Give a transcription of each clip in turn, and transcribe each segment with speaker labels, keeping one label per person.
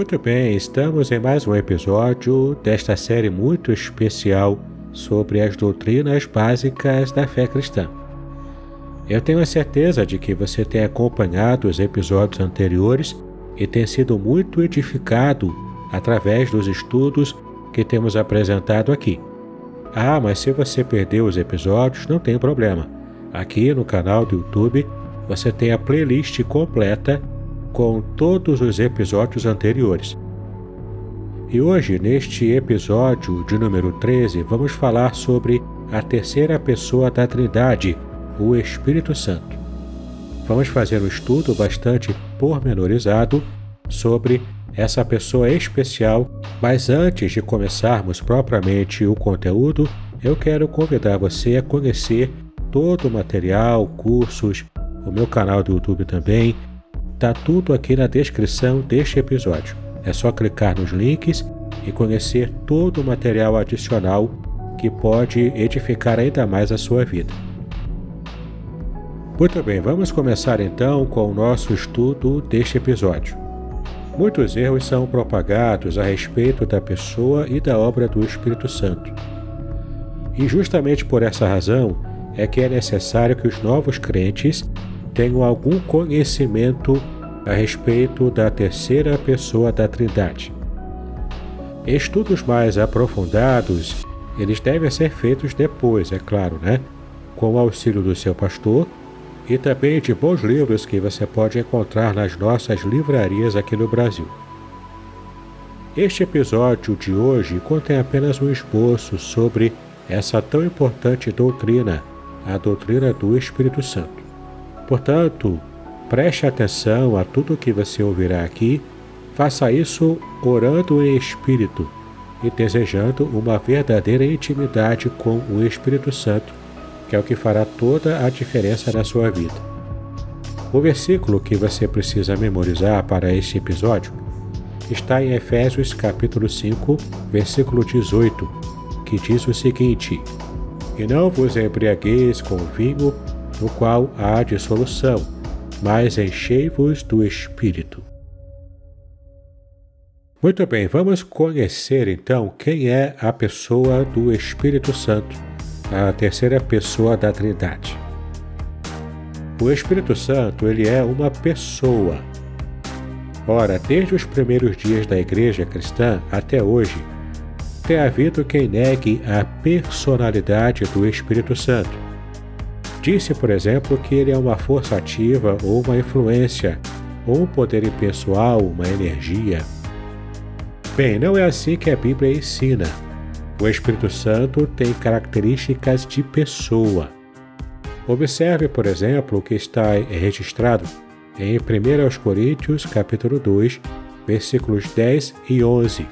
Speaker 1: Muito bem, estamos em mais um episódio desta série muito especial sobre as doutrinas básicas da fé cristã. Eu tenho a certeza de que você tem acompanhado os episódios anteriores e tem sido muito edificado através dos estudos que temos apresentado aqui. Ah, mas se você perdeu os episódios, não tem problema. Aqui no canal do YouTube você tem a playlist completa com todos os episódios anteriores. E hoje, neste episódio de número 13, vamos falar sobre a terceira pessoa da Trindade, o Espírito Santo. Vamos fazer um estudo bastante pormenorizado sobre essa pessoa especial, mas antes de começarmos propriamente o conteúdo, eu quero convidar você a conhecer todo o material, cursos, o meu canal do YouTube também, Tá tudo aqui na descrição deste episódio. É só clicar nos links e conhecer todo o material adicional que pode edificar ainda mais a sua vida. Muito bem, vamos começar então com o nosso estudo deste episódio. Muitos erros são propagados a respeito da pessoa e da obra do Espírito Santo. E justamente por essa razão é que é necessário que os novos crentes tenham algum conhecimento a respeito da terceira pessoa da Trindade. Estudos mais aprofundados, eles devem ser feitos depois, é claro, né? Com o auxílio do seu pastor e também de bons livros que você pode encontrar nas nossas livrarias aqui no Brasil. Este episódio de hoje contém apenas um esboço sobre essa tão importante doutrina, a doutrina do Espírito Santo. Portanto, preste atenção a tudo que você ouvirá aqui, faça isso orando em espírito e desejando uma verdadeira intimidade com o Espírito Santo, que é o que fará toda a diferença na sua vida. O versículo que você precisa memorizar para este episódio está em Efésios capítulo 5, versículo 18, que diz o seguinte: E não vos embriagueis com vinho, no qual há dissolução, mas enchei-vos do Espírito. Muito bem, vamos conhecer então quem é a pessoa do Espírito Santo, a terceira pessoa da Trindade. O Espírito Santo, ele é uma pessoa. Ora, desde os primeiros dias da igreja cristã até hoje, tem havido quem negue a personalidade do Espírito Santo Disse, por exemplo, que ele é uma força ativa ou uma influência, ou um poder impessoal, uma energia. Bem, não é assim que a Bíblia ensina. O Espírito Santo tem características de pessoa. Observe, por exemplo, o que está registrado em 1 Coríntios, capítulo 2, versículos 10 e 11.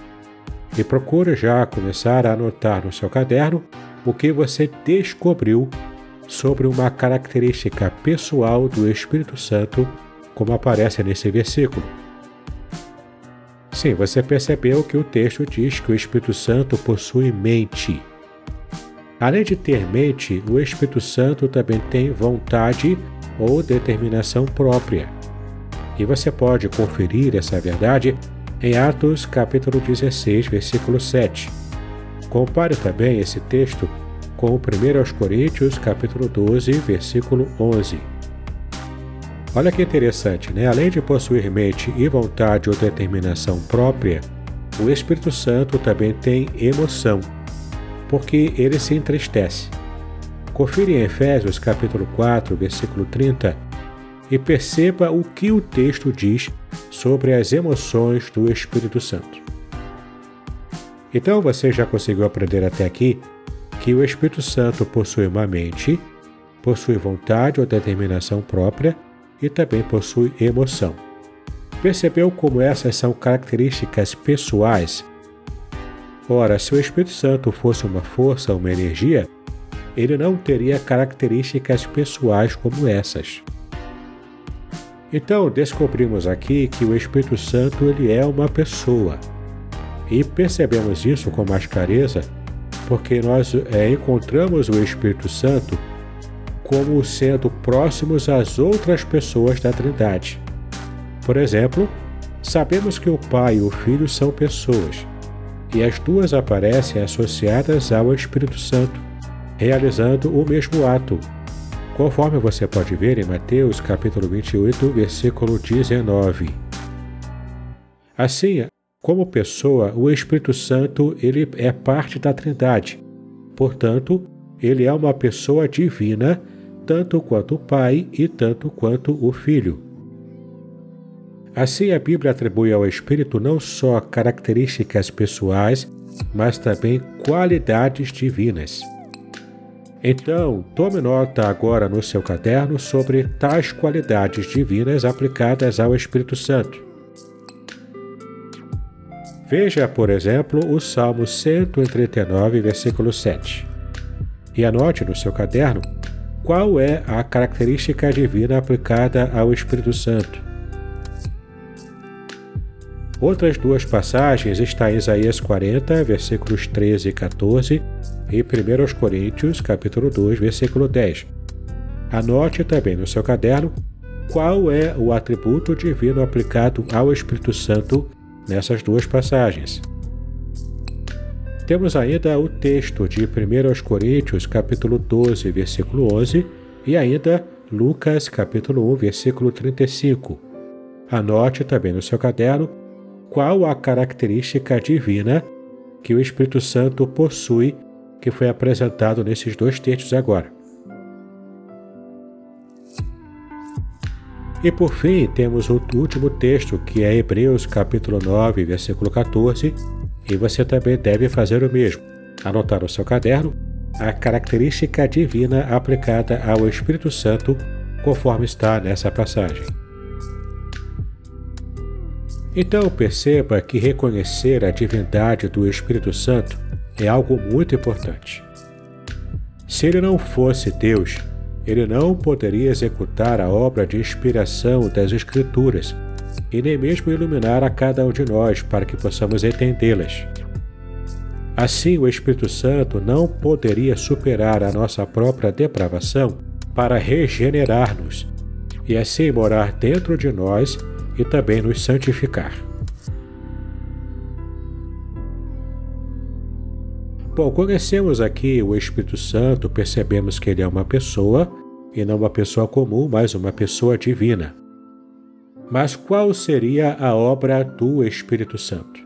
Speaker 1: E procure já começar a anotar no seu caderno o que você descobriu sobre uma característica pessoal do Espírito Santo, como aparece nesse versículo. Sim, você percebeu que o texto diz que o Espírito Santo possui mente. Além de ter mente, o Espírito Santo também tem vontade ou determinação própria. E você pode conferir essa verdade em Atos capítulo 16, versículo 7. Compare também esse texto com 1 Coríntios capítulo 12, versículo 11. Olha que interessante, né? Além de possuir mente e vontade ou determinação própria, o Espírito Santo também tem emoção, porque ele se entristece. Confira em Efésios capítulo 4, versículo 30 e perceba o que o texto diz sobre as emoções do Espírito Santo. Então você já conseguiu aprender até aqui que o Espírito Santo possui uma mente, possui vontade ou determinação própria e também possui emoção. Percebeu como essas são características pessoais? Ora, se o Espírito Santo fosse uma força, uma energia, ele não teria características pessoais como essas. Então, descobrimos aqui que o Espírito Santo ele é uma pessoa. E percebemos isso com mais clareza porque nós é, encontramos o Espírito Santo como sendo próximos às outras pessoas da Trindade. Por exemplo, sabemos que o Pai e o Filho são pessoas, e as duas aparecem associadas ao Espírito Santo, realizando o mesmo ato, conforme você pode ver em Mateus capítulo 28, versículo 19. Assim, como pessoa, o Espírito Santo ele é parte da Trindade. Portanto, ele é uma pessoa divina, tanto quanto o Pai e tanto quanto o Filho. Assim, a Bíblia atribui ao Espírito não só características pessoais, mas também qualidades divinas. Então, tome nota agora no seu caderno sobre tais qualidades divinas aplicadas ao Espírito Santo. Veja, por exemplo, o Salmo 139, versículo 7. E anote no seu caderno qual é a característica divina aplicada ao Espírito Santo. Outras duas passagens estão em Isaías 40, versículos 13 e 14 e 1 Coríntios, capítulo 2, versículo 10. Anote também no seu caderno qual é o atributo divino aplicado ao Espírito Santo nessas duas passagens. Temos ainda o texto de 1 Coríntios, capítulo 12, versículo 11, e ainda Lucas, capítulo 1, versículo 35. Anote também no seu caderno qual a característica divina que o Espírito Santo possui, que foi apresentado nesses dois textos agora. E por fim, temos o último texto, que é Hebreus capítulo 9, versículo 14, e você também deve fazer o mesmo. Anotar no seu caderno a característica divina aplicada ao Espírito Santo, conforme está nessa passagem. Então perceba que reconhecer a divindade do Espírito Santo é algo muito importante. Se ele não fosse Deus, ele não poderia executar a obra de inspiração das Escrituras e nem mesmo iluminar a cada um de nós para que possamos entendê-las. Assim, o Espírito Santo não poderia superar a nossa própria depravação para regenerar-nos e assim morar dentro de nós e também nos santificar. Bom, conhecemos aqui o Espírito Santo, percebemos que ele é uma pessoa, e não uma pessoa comum, mas uma pessoa divina. Mas qual seria a obra do Espírito Santo?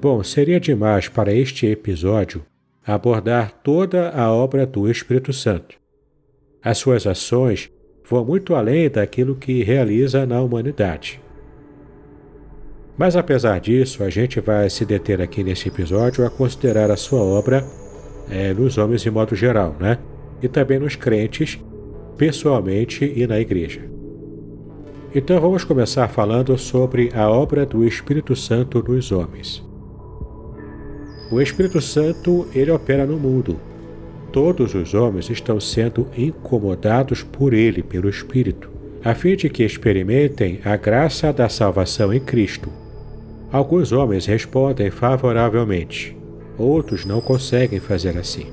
Speaker 1: Bom, seria demais para este episódio abordar toda a obra do Espírito Santo. As suas ações vão muito além daquilo que realiza na humanidade. Mas apesar disso, a gente vai se deter aqui nesse episódio a considerar a sua obra é, nos homens de modo geral, né? E também nos crentes, pessoalmente e na igreja. Então vamos começar falando sobre a obra do Espírito Santo nos homens. O Espírito Santo, ele opera no mundo, Todos os homens estão sendo incomodados por ele, pelo Espírito, a fim de que experimentem a graça da salvação em Cristo. Alguns homens respondem favoravelmente, outros não conseguem fazer assim.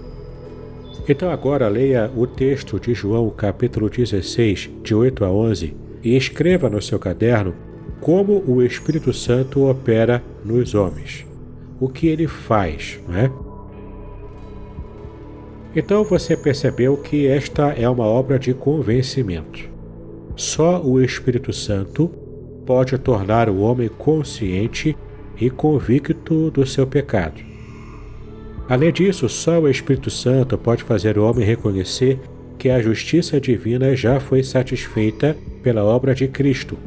Speaker 1: Então agora leia o texto de João, capítulo 16, de 8 a 11, e escreva no seu caderno como o Espírito Santo opera nos homens. O que ele faz, não é? Então você percebeu que esta é uma obra de convencimento. Só o Espírito Santo pode tornar o homem consciente e convicto do seu pecado. Além disso, só o Espírito Santo pode fazer o homem reconhecer que a justiça divina já foi satisfeita pela obra de Cristo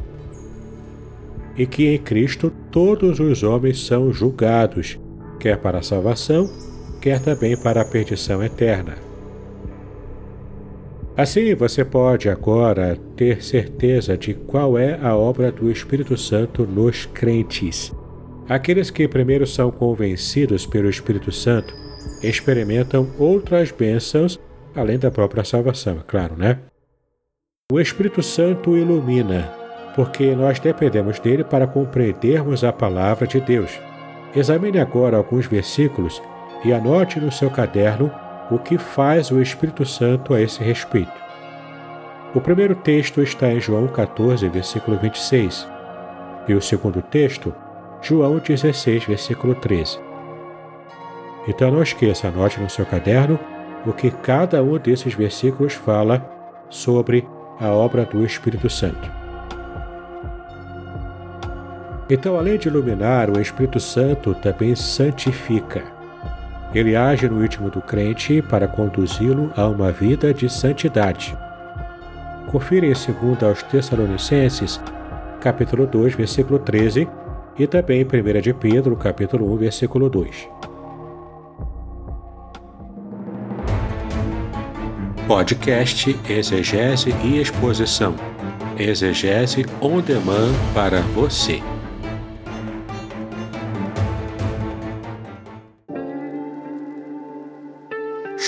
Speaker 1: e que em Cristo todos os homens são julgados, quer para a salvação, quer também para a perdição eterna. Assim, você pode agora ter certeza de qual é a obra do Espírito Santo nos crentes. Aqueles que primeiro são convencidos pelo Espírito Santo experimentam outras bênçãos além da própria salvação, é claro, né? O Espírito Santo ilumina, porque nós dependemos dele para compreendermos a palavra de Deus. Examine agora alguns versículos e anote no seu caderno o que faz o Espírito Santo a esse respeito. O primeiro texto está em João 14, versículo 26, e o segundo texto, João 16, versículo 13. Então não esqueça, anote no seu caderno o que cada um desses versículos fala sobre a obra do Espírito Santo. Então, além de iluminar, o Espírito Santo também santifica. Ele age no íntimo do crente para conduzi-lo a uma vida de santidade. Confira em 2 aos Tessalonicenses, capítulo 2, versículo 13, e também em 1 de Pedro, capítulo 1, versículo 2. Podcast Exegese e Exposição. Exegese on demand para você.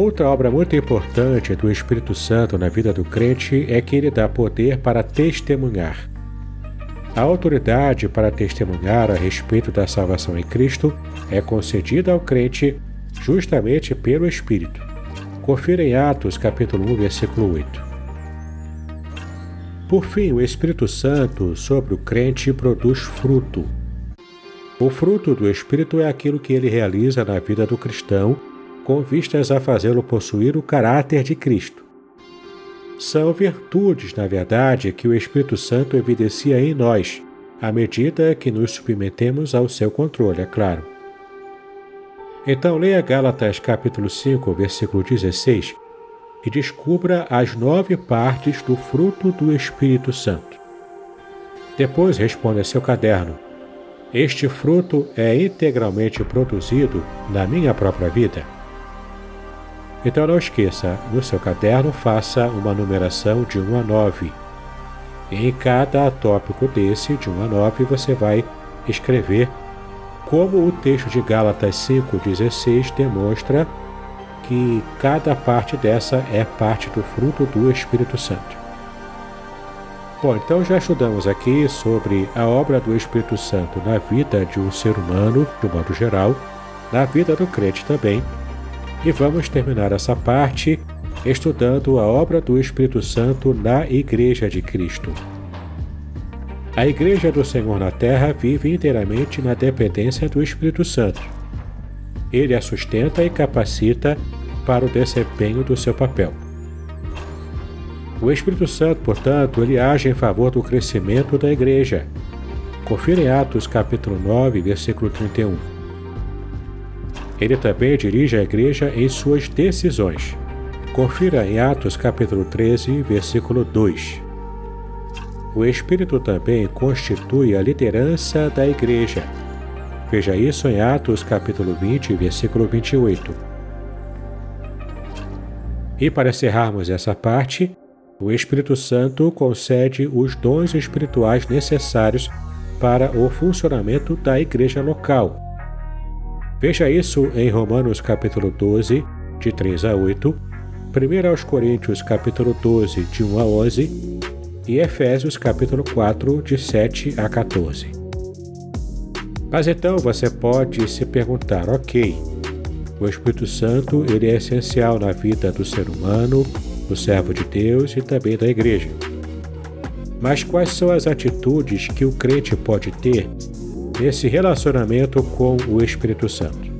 Speaker 1: Outra obra muito importante do Espírito Santo na vida do crente é que ele dá poder para testemunhar. A autoridade para testemunhar a respeito da salvação em Cristo é concedida ao crente justamente pelo Espírito. Confira em Atos capítulo 1, versículo 8. Por fim, o Espírito Santo sobre o crente produz fruto. O fruto do Espírito é aquilo que ele realiza na vida do cristão com vistas a fazê-lo possuir o caráter de Cristo. São virtudes, na verdade, que o Espírito Santo evidencia em nós, à medida que nos submetemos ao seu controle, é claro. Então leia Gálatas capítulo 5, versículo 16 e descubra as nove partes do fruto do Espírito Santo. Depois responda seu caderno. Este fruto é integralmente produzido na minha própria vida? Então não esqueça, no seu caderno faça uma numeração de 1 a 9. Em cada tópico desse, de 1 a 9, você vai escrever como o texto de Gálatas 5,16 demonstra que cada parte dessa é parte do fruto do Espírito Santo. Bom, então já estudamos aqui sobre a obra do Espírito Santo na vida de um ser humano, de um modo geral, na vida do crente também, e vamos terminar essa parte estudando a obra do Espírito Santo na Igreja de Cristo. A Igreja do Senhor na Terra vive inteiramente na dependência do Espírito Santo. Ele a sustenta e capacita para o desempenho do seu papel. O Espírito Santo, portanto, ele age em favor do crescimento da Igreja. Confira em Atos capítulo 9, versículo 31. Ele também dirige a igreja em suas decisões. Confira em Atos capítulo 13, versículo 2. o Espírito também constitui a liderança da Igreja. Veja isso em Atos capítulo 20, versículo 28. E para encerrarmos essa parte, o Espírito Santo concede os dons espirituais necessários para o funcionamento da igreja local. Veja isso em Romanos capítulo 12, de 3 a 8, 1 aos Coríntios capítulo 12, de 1 a 11 e Efésios capítulo 4, de 7 a 14. Mas então você pode se perguntar, ok, o Espírito Santo ele é essencial na vida do ser humano, do servo de Deus e também da igreja. Mas quais são as atitudes que o crente pode ter nesse relacionamento com o Espírito Santo?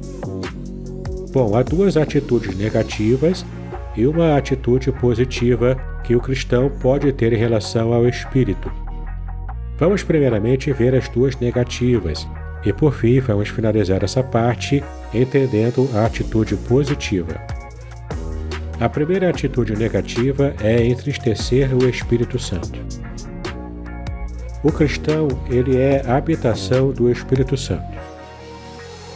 Speaker 1: Bom, há duas atitudes negativas e uma atitude positiva que o cristão pode ter em relação ao Espírito. Vamos primeiramente ver as duas negativas e por fim vamos finalizar essa parte entendendo a atitude positiva. A primeira atitude negativa é entristecer o Espírito Santo. O cristão, ele é a habitação do Espírito Santo.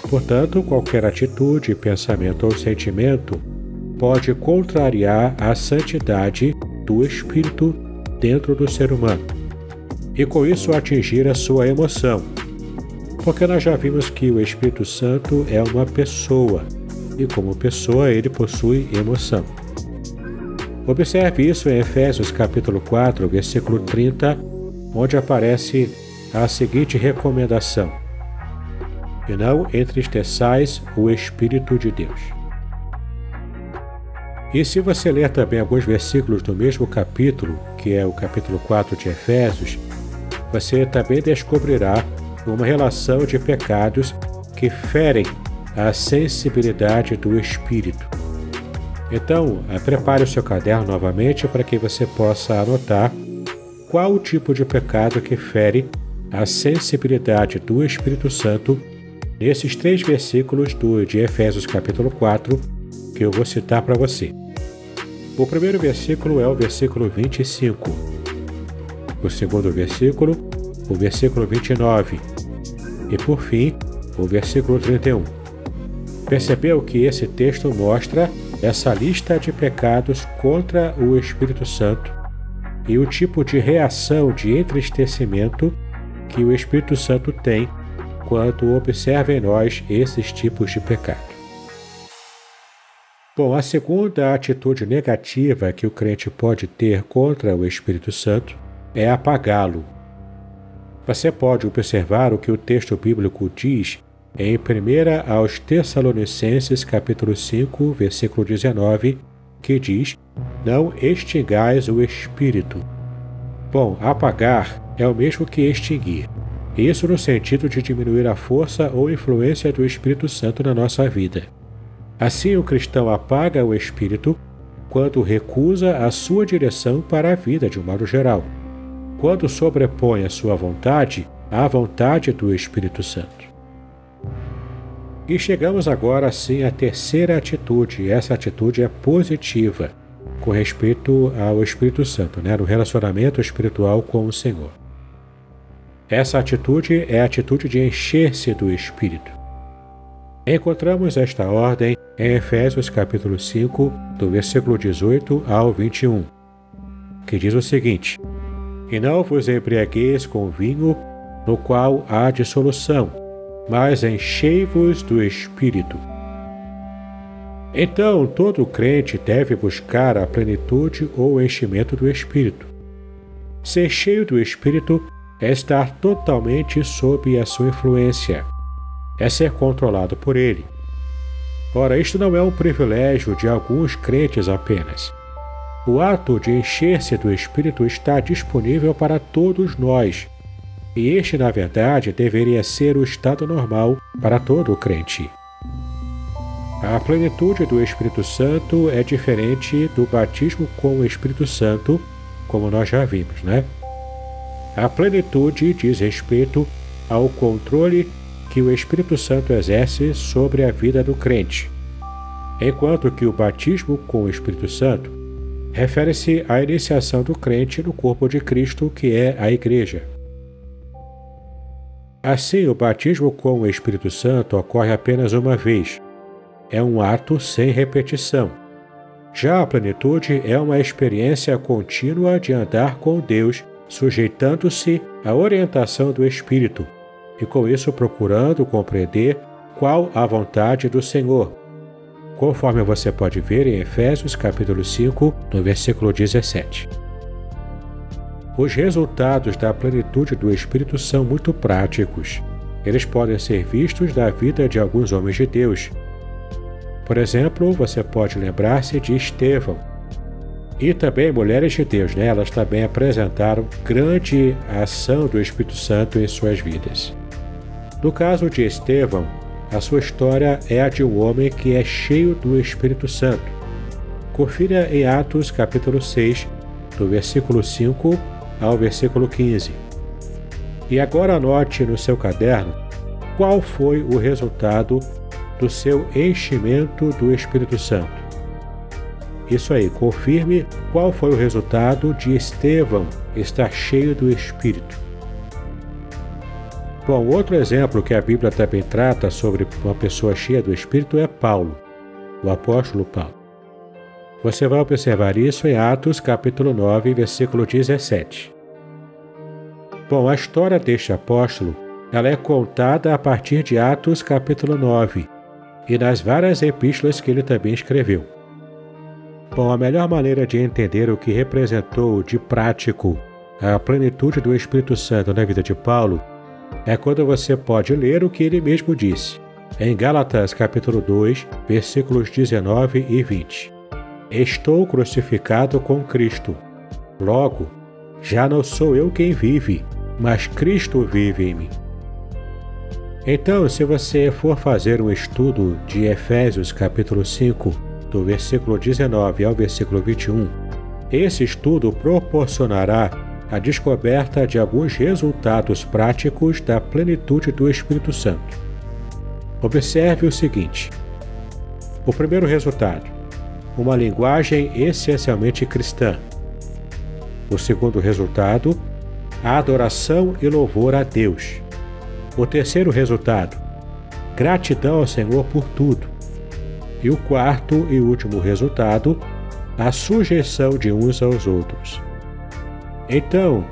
Speaker 1: Portanto, qualquer atitude, pensamento ou sentimento pode contrariar a santidade do espírito dentro do ser humano e com isso atingir a sua emoção. Porque nós já vimos que o Espírito Santo é uma pessoa e, como pessoa, ele possui emoção. Observe isso em Efésios capítulo 4, versículo 30, onde aparece a seguinte recomendação: E não entristeçais o Espírito de Deus. E se você ler também alguns versículos do mesmo capítulo, que é o capítulo 4 de Efésios, você também descobrirá uma relação de pecados que ferem a sensibilidade do espírito. Então, prepare o seu caderno novamente para que você possa anotar qual o tipo de pecado que fere a sensibilidade do Espírito Santo nesses três versículos do, de Efésios capítulo 4 que eu vou citar para você. O primeiro versículo é o versículo 25. O segundo versículo, o versículo 29. E por fim, o versículo 31. Percebeu que esse texto mostra essa lista de pecados contra o Espírito Santo e o tipo de reação de entristecimento que o Espírito Santo tem quando observa em nós esses tipos de pecado. Bom, a segunda atitude negativa que o crente pode ter contra o Espírito Santo é apagá-lo. Você pode observar o que o texto bíblico diz em 1 aos Tessalonicenses capítulo 5, versículo 19, que diz: Não extingais o Espírito. Bom, apagar é o mesmo que extinguir. Isso no sentido de diminuir a força ou influência do Espírito Santo na nossa vida. Assim, o cristão apaga o espírito quando recusa a sua direção para a vida de um modo geral, quando sobrepõe a sua vontade à vontade do Espírito Santo. E chegamos agora sim à terceira atitude, essa atitude é positiva com respeito ao Espírito Santo, né, no relacionamento espiritual com o Senhor. Essa atitude é a atitude de encher-se do Espírito. Encontramos esta ordem em Efésios capítulo 5, do versículo 18 ao 21, que diz o seguinte: E não vos embriagueis com vinho, no qual há dissolução, mas enchei-vos do Espírito. Então, todo crente deve buscar a plenitude ou enchimento do Espírito. Ser cheio do Espírito é estar totalmente sob a sua influência é ser controlado por ele. Ora, isto não é um privilégio de alguns crentes apenas. O ato de encher-se do Espírito está disponível para todos nós, e este, na verdade, deveria ser o estado normal para todo crente. A plenitude do Espírito Santo é diferente do batismo com o Espírito Santo, como nós já vimos, né? A plenitude diz respeito ao controle que o Espírito Santo exerce sobre a vida do crente, enquanto que o batismo com o Espírito Santo refere-se à iniciação do crente no corpo de Cristo, que é a Igreja. Assim, o batismo com o Espírito Santo ocorre apenas uma vez. É um ato sem repetição. Já a plenitude é uma experiência contínua de andar com Deus, sujeitando-se à orientação do Espírito, e com isso procurando compreender qual a vontade do Senhor, conforme você pode ver em Efésios capítulo 5, no versículo 17. Os resultados da plenitude do Espírito são muito práticos. Eles podem ser vistos na vida de alguns homens de Deus. Por exemplo, você pode lembrar-se de Estevão. E também mulheres de Deus, né? elas também apresentaram grande ação do Espírito Santo em suas vidas. No caso de Estevão, a sua história é a de um homem que é cheio do Espírito Santo. Confira em Atos capítulo 6, do versículo 5 ao versículo 15. E agora anote no seu caderno qual foi o resultado do seu enchimento do Espírito Santo. Isso aí, confirme qual foi o resultado de Estevão estar cheio do Espírito. Bom, outro exemplo que a Bíblia também trata sobre uma pessoa cheia do Espírito é Paulo, o apóstolo Paulo. Você vai observar isso em Atos capítulo 9, versículo 17. Bom, a história deste apóstolo ela é contada a partir de Atos capítulo 9 e nas várias epístolas que ele também escreveu. Bom, a melhor maneira de entender o que representou de prático a plenitude do Espírito Santo na vida de Paulo é quando você pode ler o que ele mesmo disse, em Gálatas capítulo 2, versículos 19 e 20. Estou crucificado com Cristo. Logo, já não sou eu quem vive, mas Cristo vive em mim. Então, se você for fazer um estudo de Efésios capítulo 5, do versículo 19 ao versículo 21, esse estudo proporcionará a descoberta de alguns resultados práticos da plenitude do Espírito Santo. Observe o seguinte: o primeiro resultado, uma linguagem essencialmente cristã. O segundo resultado, a adoração e louvor a Deus. O terceiro resultado, gratidão ao Senhor por tudo. E o quarto e último resultado, a sujeição de uns aos outros. Então,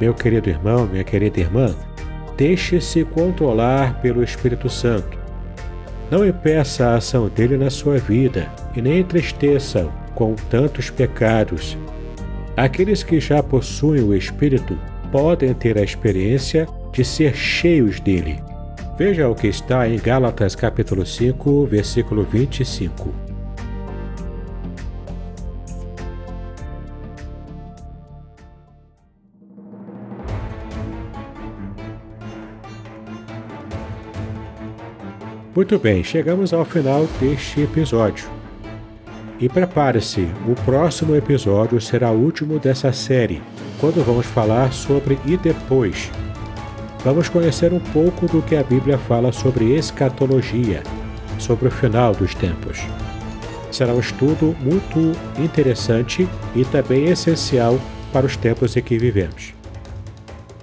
Speaker 1: meu querido irmão, minha querida irmã, deixe-se controlar pelo Espírito Santo. Não impeça a ação dele na sua vida e nem entristeça com tantos pecados. Aqueles que já possuem o Espírito podem ter a experiência de ser cheios dele. Veja o que está em Gálatas capítulo 5, versículo 25. Muito bem, chegamos ao final deste episódio. E prepare-se, o próximo episódio será o último dessa série, quando vamos falar sobre e depois. Vamos conhecer um pouco do que a Bíblia fala sobre escatologia, sobre o final dos tempos. Será um estudo muito interessante e também essencial para os tempos em que vivemos.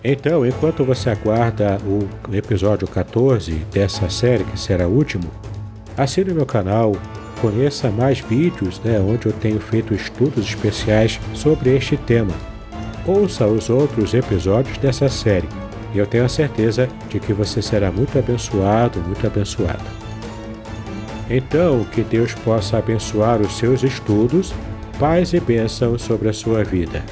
Speaker 1: Então, enquanto você aguarda o episódio 14 dessa série, que será o último, assine meu canal, conheça mais vídeos né, onde eu tenho feito estudos especiais sobre este tema. Ouça os outros episódios dessa série e eu tenho a certeza de que você será muito abençoado, muito abençoada. Então, que Deus possa abençoar os seus estudos, paz e bênção sobre a sua vida.